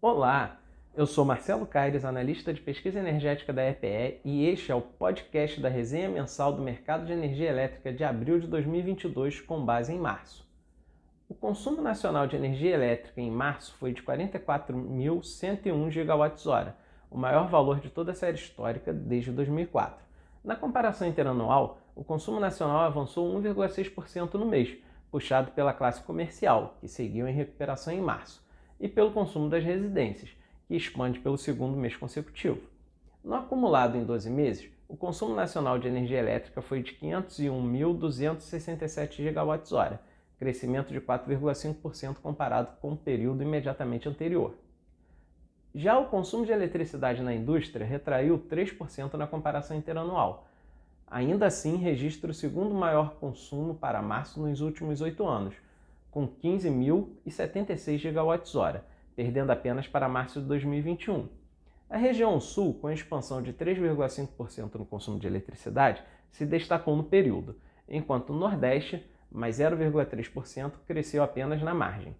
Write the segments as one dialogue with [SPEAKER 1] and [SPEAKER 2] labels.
[SPEAKER 1] Olá, eu sou Marcelo Caires, analista de pesquisa energética da EPE, e este é o podcast da resenha mensal do mercado de energia elétrica de abril de 2022, com base em março. O consumo nacional de energia elétrica em março foi de 44.101 GWh, o maior valor de toda a série histórica desde 2004. Na comparação interanual, o consumo nacional avançou 1,6% no mês, puxado pela classe comercial, que seguiu em recuperação em março e pelo consumo das residências, que expande pelo segundo mês consecutivo. No acumulado em 12 meses, o consumo nacional de energia elétrica foi de 501.267 GWh, crescimento de 4,5% comparado com o período imediatamente anterior. Já o consumo de eletricidade na indústria retraiu 3% na comparação interanual. Ainda assim, registra o segundo maior consumo para março nos últimos oito anos, com 15.076 GWh, perdendo apenas para março de 2021. A região sul, com expansão de 3,5% no consumo de eletricidade, se destacou no período, enquanto o Nordeste, mais 0,3%, cresceu apenas na margem.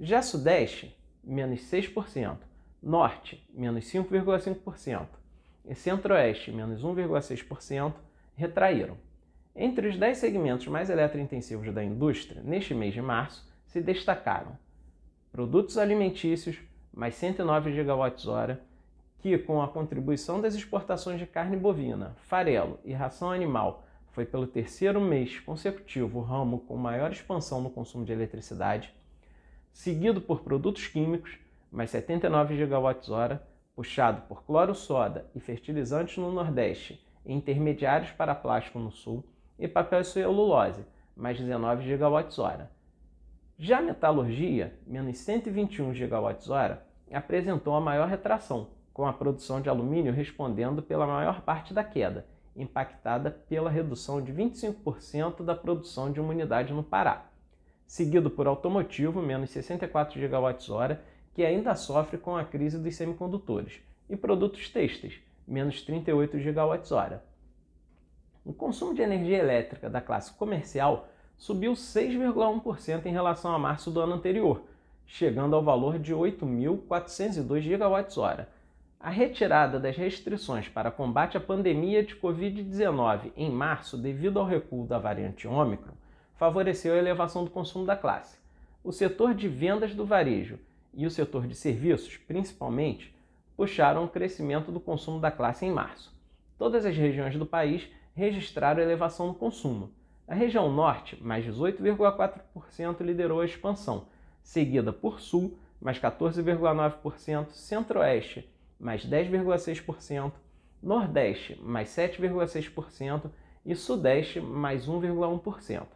[SPEAKER 1] Já Sudeste, menos 6%, Norte, menos 5,5% e Centro-Oeste, menos 1,6%, retraíram. Entre os 10 segmentos mais eletrointensivos da indústria, neste mês de março, se destacaram produtos alimentícios, mais 109 GWh, que, com a contribuição das exportações de carne bovina, farelo e ração animal, foi pelo terceiro mês consecutivo o ramo com maior expansão no consumo de eletricidade, seguido por produtos químicos, mais 79 GWh, puxado por cloro-soda e fertilizantes no Nordeste intermediários para plástico no Sul, e papel e celulose, mais 19 GWh. Já a metalurgia, menos 121 GWh, apresentou a maior retração, com a produção de alumínio respondendo pela maior parte da queda, impactada pela redução de 25% da produção de uma unidade no Pará, seguido por automotivo, menos 64 GWh, que ainda sofre com a crise dos semicondutores, e produtos têxteis, menos 38 GWh. O consumo de energia elétrica da classe comercial subiu 6,1% em relação a março do ano anterior, chegando ao valor de 8.402 GWh. A retirada das restrições para combate à pandemia de Covid-19 em março, devido ao recuo da variante Ômicron, favoreceu a elevação do consumo da classe. O setor de vendas do varejo e o setor de serviços, principalmente, puxaram o crescimento do consumo da classe em março. Todas as regiões do país registraram elevação no consumo. A região norte, mais 18,4%, liderou a expansão, seguida por sul, mais 14,9%, centro-oeste, mais 10,6%, nordeste, mais 7,6% e sudeste, mais 1,1%.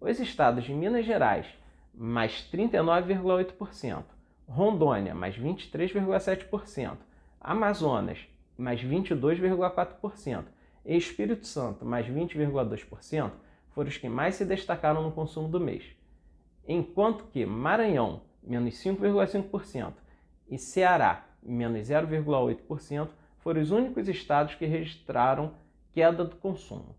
[SPEAKER 1] Os estados de Minas Gerais, mais 39,8%, Rondônia, mais 23,7%, Amazonas, mais 22,4%, e Espírito Santo, mais 20,2%, foram os que mais se destacaram no consumo do mês. Enquanto que Maranhão, menos 5,5%, e Ceará, menos 0,8%, foram os únicos estados que registraram queda do consumo.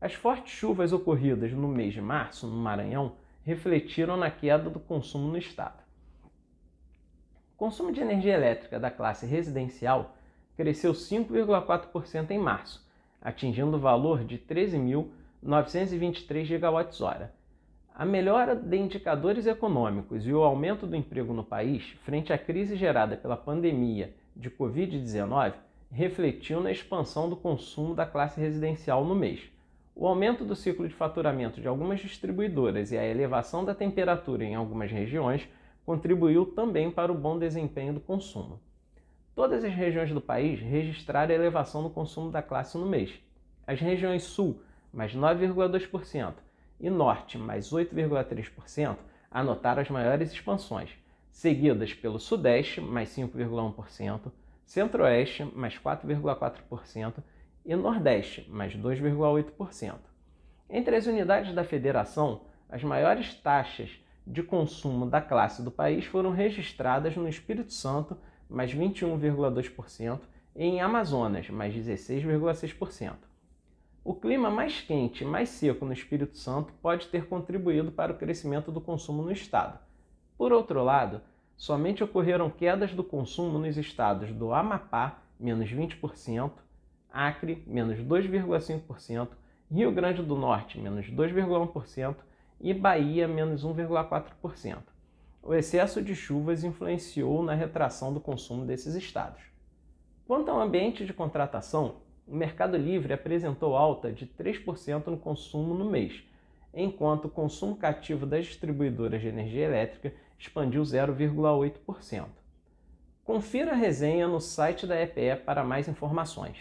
[SPEAKER 1] As fortes chuvas ocorridas no mês de março no Maranhão refletiram na queda do consumo no estado. Consumo de energia elétrica da classe residencial cresceu 5,4% em março, atingindo o valor de 13.923 GWh. A melhora de indicadores econômicos e o aumento do emprego no país, frente à crise gerada pela pandemia de Covid-19, refletiu na expansão do consumo da classe residencial no mês. O aumento do ciclo de faturamento de algumas distribuidoras e a elevação da temperatura em algumas regiões contribuiu também para o bom desempenho do consumo. Todas as regiões do país registraram elevação no consumo da classe no mês. As regiões Sul, mais 9,2%, e Norte, mais 8,3%, anotaram as maiores expansões, seguidas pelo Sudeste, mais 5,1%, Centro-Oeste, mais 4,4% e Nordeste, mais 2,8%. Entre as unidades da federação, as maiores taxas de consumo da classe do país foram registradas no Espírito Santo mais 21,2%, e em Amazonas, mais 16,6%. O clima mais quente e mais seco no Espírito Santo pode ter contribuído para o crescimento do consumo no estado. Por outro lado, somente ocorreram quedas do consumo nos estados do Amapá, menos 20%, Acre, menos 2,5%, Rio Grande do Norte, menos 2,1% e Bahia, menos 1,4%. O excesso de chuvas influenciou na retração do consumo desses estados. Quanto ao ambiente de contratação, o Mercado Livre apresentou alta de 3% no consumo no mês, enquanto o consumo cativo das distribuidoras de energia elétrica expandiu 0,8%. Confira a resenha no site da EPE para mais informações.